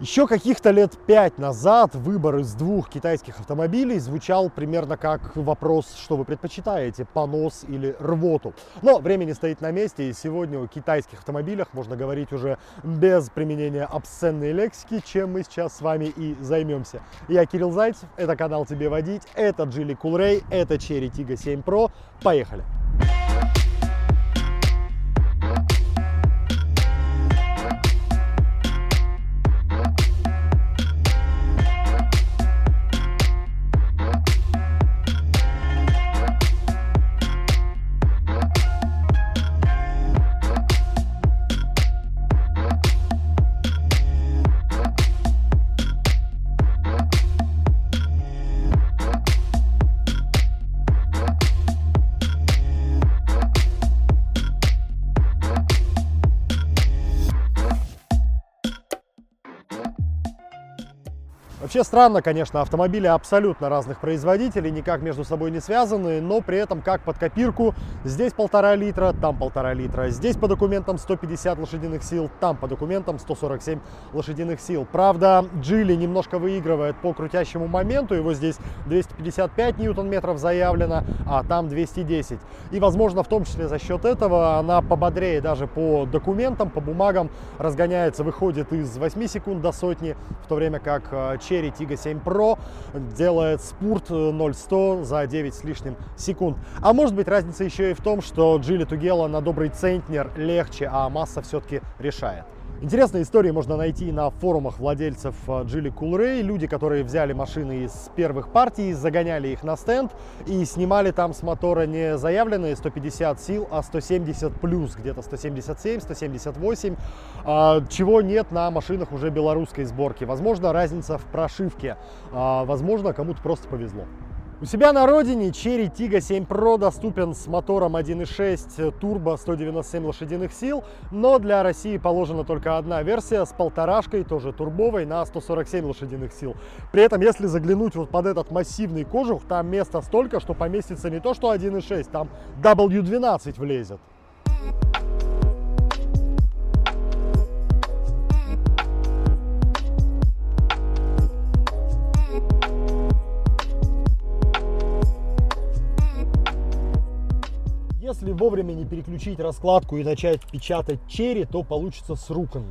Еще каких-то лет пять назад выбор из двух китайских автомобилей звучал примерно как вопрос, что вы предпочитаете, понос или рвоту. Но время не стоит на месте, и сегодня о китайских автомобилях можно говорить уже без применения обсценной лексики, чем мы сейчас с вами и займемся. Я Кирилл Зайцев, это канал Тебе Водить, это Geely Coolray, это Cherry Tiggo 7 Pro. Поехали! Вообще странно, конечно, автомобили абсолютно разных производителей, никак между собой не связаны, но при этом как под копирку, здесь полтора литра, там полтора литра, здесь по документам 150 лошадиных сил, там по документам 147 лошадиных сил. Правда, Джили немножко выигрывает по крутящему моменту, его здесь 255 ньютон-метров заявлено, а там 210. И, возможно, в том числе за счет этого она пободрее даже по документам, по бумагам разгоняется, выходит из 8 секунд до сотни, в то время как э, Cherry Tiggo 7 Pro делает спурт 0-100 за 9 с лишним секунд. А может быть разница еще и в том, что Geely Tugela на добрый центнер легче, а масса все-таки решает. Интересные истории можно найти на форумах владельцев Geely Coolray. Люди, которые взяли машины из первых партий, загоняли их на стенд и снимали там с мотора не заявленные 150 сил, а 170 плюс, где-то 177, 178, а, чего нет на машинах уже белорусской сборки. Возможно, разница в прошивке, а, возможно, кому-то просто повезло. У себя на родине Cherry Tiggo 7 Pro доступен с мотором 1.6 турбо 197 лошадиных сил, но для России положена только одна версия с полторашкой, тоже турбовой, на 147 лошадиных сил. При этом, если заглянуть вот под этот массивный кожух, там места столько, что поместится не то что 1.6, там W12 влезет. Вовремя не переключить раскладку и начать печатать черри, то получится срукан.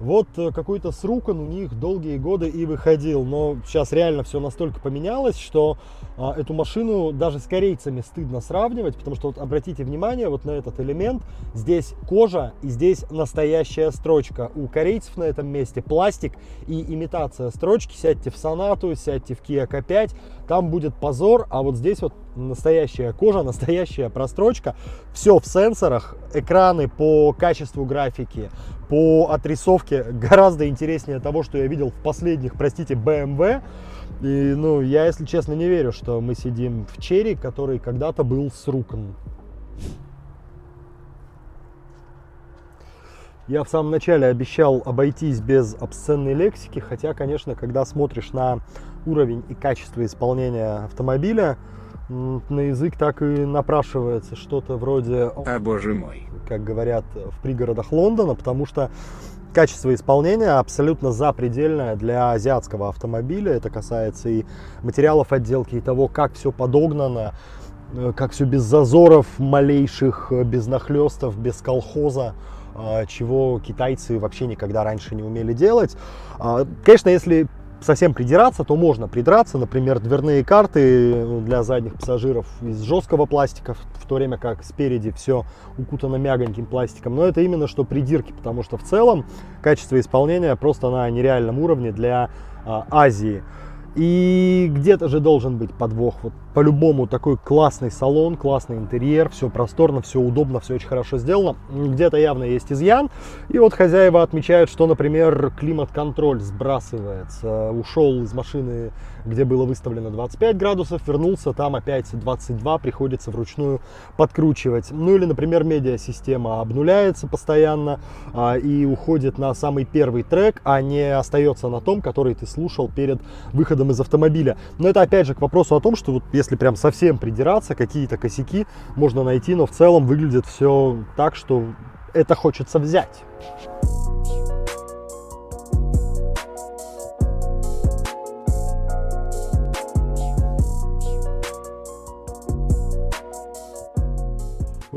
Вот э, какой-то срукан у них долгие годы и выходил, но сейчас реально все настолько поменялось, что а, эту машину даже с корейцами стыдно сравнивать, потому что вот обратите внимание вот на этот элемент, здесь кожа и здесь настоящая строчка. У корейцев на этом месте пластик и имитация строчки. Сядьте в Сонату, сядьте в Kia K5, там будет позор, а вот здесь вот настоящая кожа, настоящая прострочка, все в сенсорах, экраны по качеству графики, по отрисовке гораздо интереснее того, что я видел в последних, простите, BMW. И, ну, я, если честно, не верю, что мы сидим в черри, который когда-то был срукан. Я в самом начале обещал обойтись без обсценной лексики, хотя, конечно, когда смотришь на уровень и качество исполнения автомобиля, на язык так и напрашивается что-то вроде... А боже мой. Как говорят в пригородах Лондона, потому что качество исполнения абсолютно запредельное для азиатского автомобиля. Это касается и материалов отделки, и того, как все подогнано, э, как все без зазоров малейших, э, без нахлестов, без колхоза э, чего китайцы вообще никогда раньше не умели делать. А, конечно, если совсем придираться, то можно придраться. Например, дверные карты для задних пассажиров из жесткого пластика, в то время как спереди все укутано мягоньким пластиком. Но это именно что придирки, потому что в целом качество исполнения просто на нереальном уровне для а, Азии. И где-то же должен быть подвох. Вот по-любому такой классный салон, классный интерьер, все просторно, все удобно, все очень хорошо сделано. Где-то явно есть изъян. И вот хозяева отмечают, что, например, климат-контроль сбрасывается. Ушел из машины, где было выставлено 25 градусов, вернулся, там опять 22, приходится вручную подкручивать. Ну или, например, медиасистема обнуляется постоянно а, и уходит на самый первый трек, а не остается на том, который ты слушал перед выходом из автомобиля. Но это опять же к вопросу о том, что вот если прям совсем придираться, какие-то косяки можно найти, но в целом выглядит все так, что это хочется взять.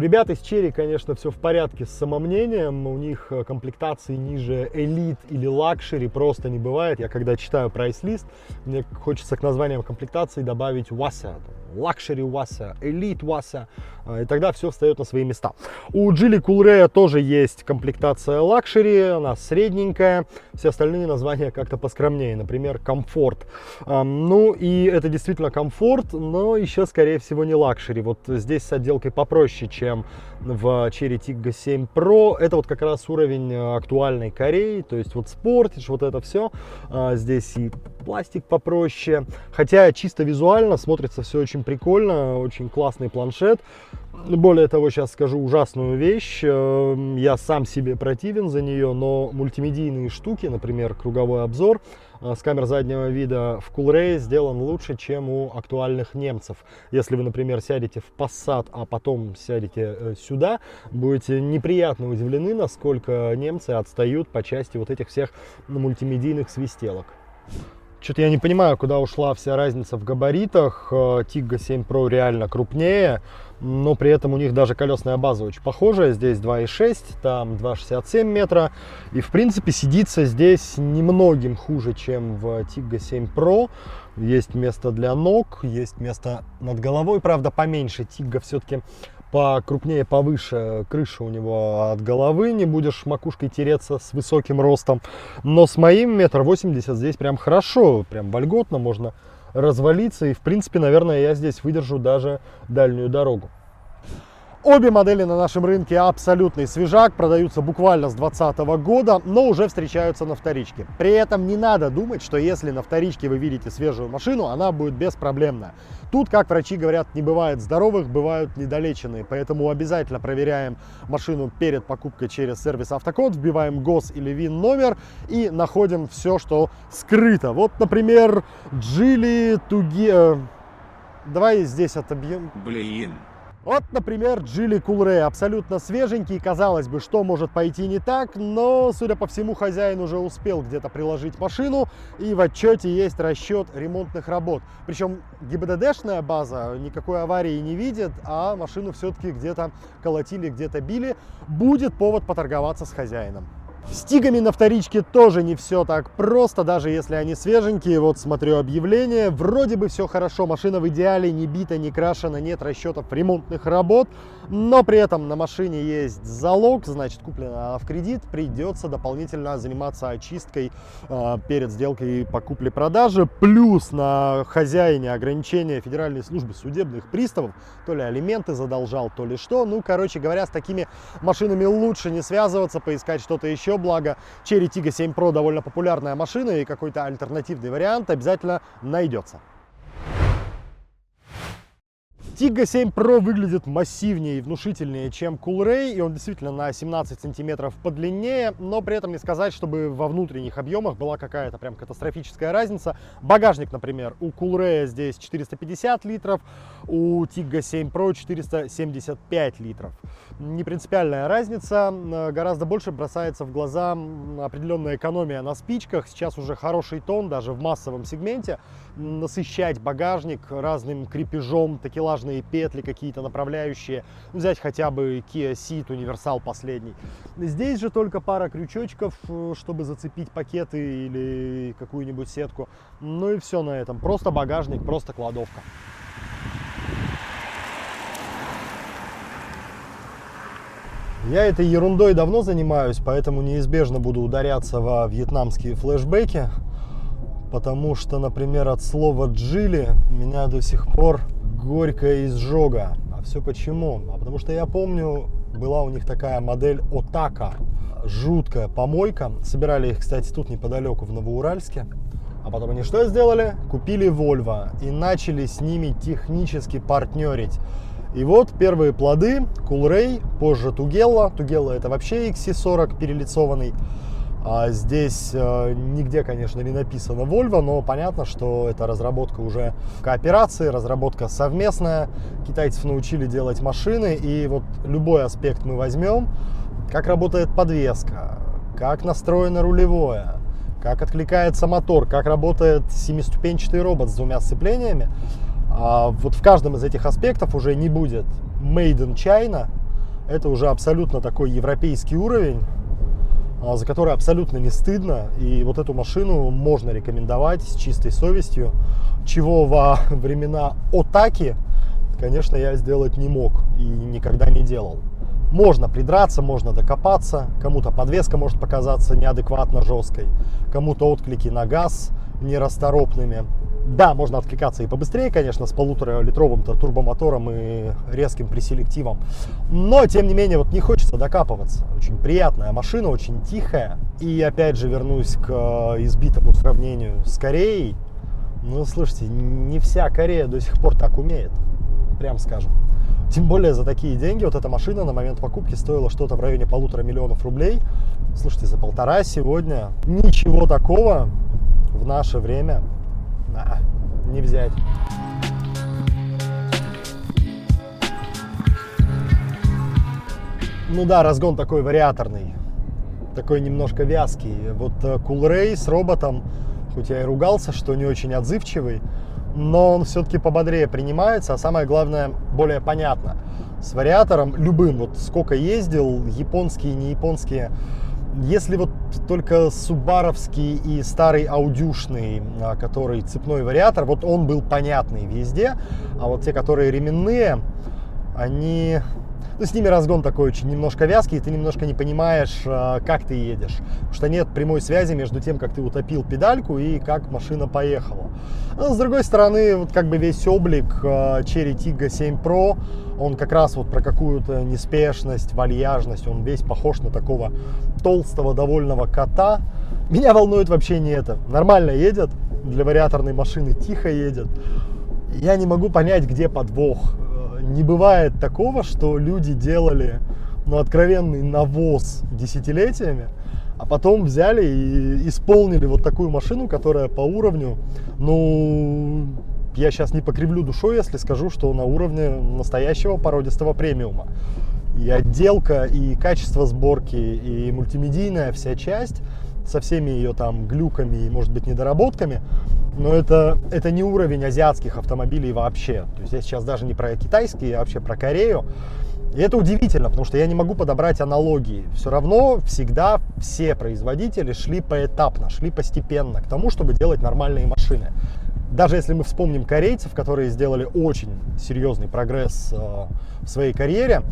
Ребят из Chery, конечно, все в порядке с самомнением. У них э, комплектации ниже elite или luxury просто не бывает. Я когда читаю прайс-лист, мне хочется к названиям комплектации добавить Вася, luxury Вася, elite Вася, и тогда все встает на свои места. У Geely Coolray тоже есть комплектация luxury, она средненькая, все остальные названия как-то поскромнее, например, комфорт. Ну и это действительно комфорт, но еще скорее всего не luxury. Вот здесь с отделкой попроще, чем в Cherry Tiggo 7 Pro. Это вот как раз уровень э, актуальной Кореи, то есть вот спортишь, вот это все. А, здесь и пластик попроще. Хотя чисто визуально смотрится все очень прикольно, очень классный планшет. Более того, сейчас скажу ужасную вещь. Э, я сам себе противен за нее, но мультимедийные штуки, например, круговой обзор, Э, с камер заднего вида в Coolray сделан лучше, чем у актуальных немцев. Если вы, например, сядете в Passat, а потом сядете э, сюда, будете неприятно удивлены, насколько немцы отстают по части вот этих всех мультимедийных свистелок. Что-то я не понимаю, куда ушла вся разница в габаритах. Tiggo 7 Pro реально крупнее, но при этом у них даже колесная база очень похожая. Здесь 2,6, там 2,67 метра. И в принципе сидится здесь немногим хуже, чем в Tiggo 7 Pro. Есть место для ног, есть место над головой, правда поменьше. Tiggo все-таки покрупнее, повыше крыша у него от головы, не будешь макушкой тереться с высоким ростом. Но с моим метр восемьдесят здесь прям хорошо, прям вольготно, можно развалиться. И в принципе, наверное, я здесь выдержу даже дальнюю дорогу. Обе модели на нашем рынке абсолютный свежак, продаются буквально с 2020 года, но уже встречаются на вторичке. При этом не надо думать, что если на вторичке вы видите свежую машину, она будет беспроблемная. Тут, как врачи говорят, не бывает здоровых, бывают недолеченные, поэтому обязательно проверяем машину перед покупкой через сервис Автокод, вбиваем ГОС или ВИН номер и находим все, что скрыто. Вот, например, Джили Туги... Э, давай здесь отобьем. Блин. Вот, например, Джили Кулре, абсолютно свеженький, казалось бы, что может пойти не так, но, судя по всему, хозяин уже успел где-то приложить машину, и в отчете есть расчет ремонтных работ. Причем ГИБДДшная база никакой аварии не видит, а машину все-таки где-то колотили, где-то били. Будет повод поторговаться с хозяином. С тигами на вторичке тоже не все так просто, даже если они свеженькие. Вот смотрю объявление, вроде бы все хорошо, машина в идеале, не бита, не крашена, нет расчетов ремонтных работ, но при этом на машине есть залог, значит куплена в кредит, придется дополнительно заниматься очисткой э, перед сделкой по купле-продаже, плюс на хозяине ограничения Федеральной службы судебных приставов, то ли алименты задолжал, то ли что, ну, короче говоря, с такими машинами лучше не связываться, поискать что-то еще, еще благо Cherry Tiggo 7 Pro довольно популярная машина и какой-то альтернативный вариант обязательно найдется. Tiggo 7 Pro выглядит массивнее и внушительнее, чем Coolray, и он действительно на 17 сантиметров подлиннее, но при этом не сказать, чтобы во внутренних объемах была какая-то прям катастрофическая разница. Багажник, например, у Coolray здесь 450 литров, у Tiggo 7 Pro 475 литров. Не принципиальная разница, гораздо больше бросается в глаза определенная экономия на спичках, сейчас уже хороший тон даже в массовом сегменте, насыщать багажник разным крепежом, такелажные петли какие-то направляющие, взять хотя бы Kia Ceed универсал последний. Здесь же только пара крючочков, э, чтобы зацепить пакеты или какую-нибудь сетку. Ну и все на этом. Просто багажник, просто кладовка. Я этой ерундой давно занимаюсь, поэтому неизбежно буду ударяться во вьетнамские флешбеки потому что, например, от слова «джили» меня до сих пор горькая изжога. А все почему? А потому что я помню, была у них такая модель «Отака», жуткая помойка. Собирали их, кстати, тут неподалеку, в Новоуральске. А потом они что сделали? Купили Volvo и начали с ними технически партнерить. И вот первые плоды, Coolray, позже Тугелла. Тугелла это вообще XC40 перелицованный. А здесь э, нигде, конечно, не написано Volvo, но понятно, что это разработка уже кооперации, разработка совместная. Китайцев научили делать машины, и вот любой аспект мы возьмем, как работает подвеска, как настроено рулевое, как откликается мотор, как работает семиступенчатый робот с двумя сцеплениями. А вот в каждом из этих аспектов уже не будет made in China, Это уже абсолютно такой европейский уровень, а, за который абсолютно не стыдно. И вот эту машину можно рекомендовать с чистой совестью, чего во времена Отаки, конечно, я сделать не мог и никогда не делал. Можно придраться, можно докопаться, кому-то подвеска может показаться неадекватно жесткой, кому-то отклики на газ нерасторопными. Да, можно откликаться и побыстрее, конечно, с полуторалитровым-то турбомотором и резким преселективом. Но, тем не менее, вот не хочется докапываться. Очень приятная машина, очень тихая. И опять же вернусь к э, избитому сравнению с Кореей. Ну, слушайте, не вся Корея до сих пор так умеет, прям скажем. Тем более за такие деньги вот эта машина на момент покупки стоила что-то в районе полутора миллионов рублей. Слушайте, за полтора сегодня ничего такого в наше время а, не взять. Ну да, разгон такой вариаторный, такой немножко вязкий. Вот Cool Ray с роботом, хоть я и ругался, что не очень отзывчивый, но он все-таки пободрее принимается, а самое главное, более понятно. С вариатором любым, вот сколько ездил, японские, не японские, если вот только субаровский и старый аудюшный, а, который цепной вариатор, вот он был понятный везде, а вот те, которые ременные, они ну, с ними разгон такой очень немножко вязкий, и ты немножко не понимаешь, а, как ты едешь. Потому что нет прямой связи между тем, как ты утопил педальку и как машина поехала. Но, с другой стороны, вот как бы весь облик а, Cherry Tiggo 7 Pro, он как раз вот про какую-то неспешность, вальяжность, он весь похож на такого толстого, довольного кота. Меня волнует вообще не это. Нормально едет, для вариаторной машины тихо едет. Я не могу понять, где подвох не бывает такого, что люди делали ну, откровенный навоз десятилетиями, а потом взяли и исполнили вот такую машину, которая по уровню, ну, я сейчас не покривлю душой, если скажу, что на уровне настоящего породистого премиума. И отделка, и качество сборки, и мультимедийная вся часть со всеми ее там глюками и, может быть, недоработками, но это, это не уровень азиатских автомобилей вообще. То есть я сейчас даже не про китайские, а вообще про Корею. И это удивительно, потому что я не могу подобрать аналогии. Все равно всегда все производители шли поэтапно, шли постепенно к тому, чтобы делать нормальные машины. Даже если мы вспомним корейцев, которые сделали очень серьезный прогресс э, в своей карьере,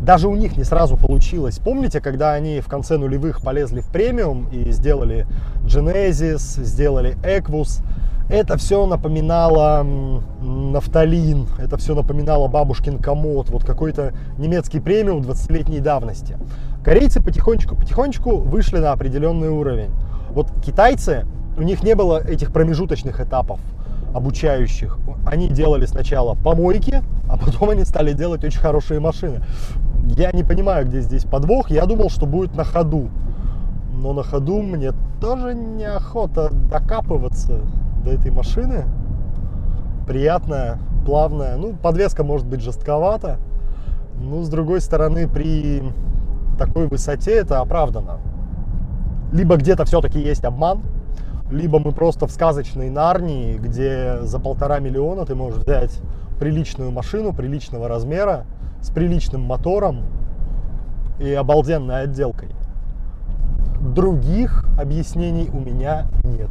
даже у них не сразу получилось. Помните, когда они в конце нулевых полезли в премиум и сделали Genesis, сделали Equus, это все напоминало нафталин, это все напоминало бабушкин комод, вот какой-то немецкий премиум 20-летней давности. Корейцы потихонечку-потихонечку вышли на определенный уровень. Вот китайцы, у них не было этих промежуточных этапов обучающих. Они делали сначала помойки, а потом они стали делать очень хорошие машины. Я не понимаю, где здесь подвох. Я думал, что будет на ходу. Но на ходу мне тоже неохота докапываться до этой машины. Приятная, плавная. Ну, подвеска может быть жестковата. Ну, с другой стороны, при такой высоте это оправдано. Либо где-то все-таки есть обман, либо мы просто в сказочной Нарнии, где за полтора миллиона ты можешь взять приличную машину приличного размера с приличным мотором и обалденной отделкой. Других объяснений у меня нет.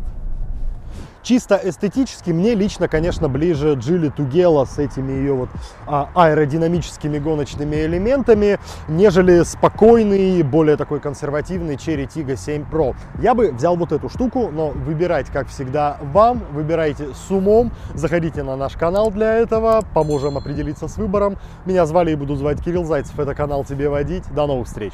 Чисто эстетически мне лично, конечно, ближе Джили Тугела с этими ее вот а, аэродинамическими гоночными элементами, нежели спокойный, более такой консервативный Cherry Tiggo 7 Pro. Я бы взял вот эту штуку, но выбирать, как всегда, вам. Выбирайте с умом, заходите на наш канал для этого, поможем определиться с выбором. Меня звали и буду звать Кирилл Зайцев, это канал «Тебе водить». До новых встреч!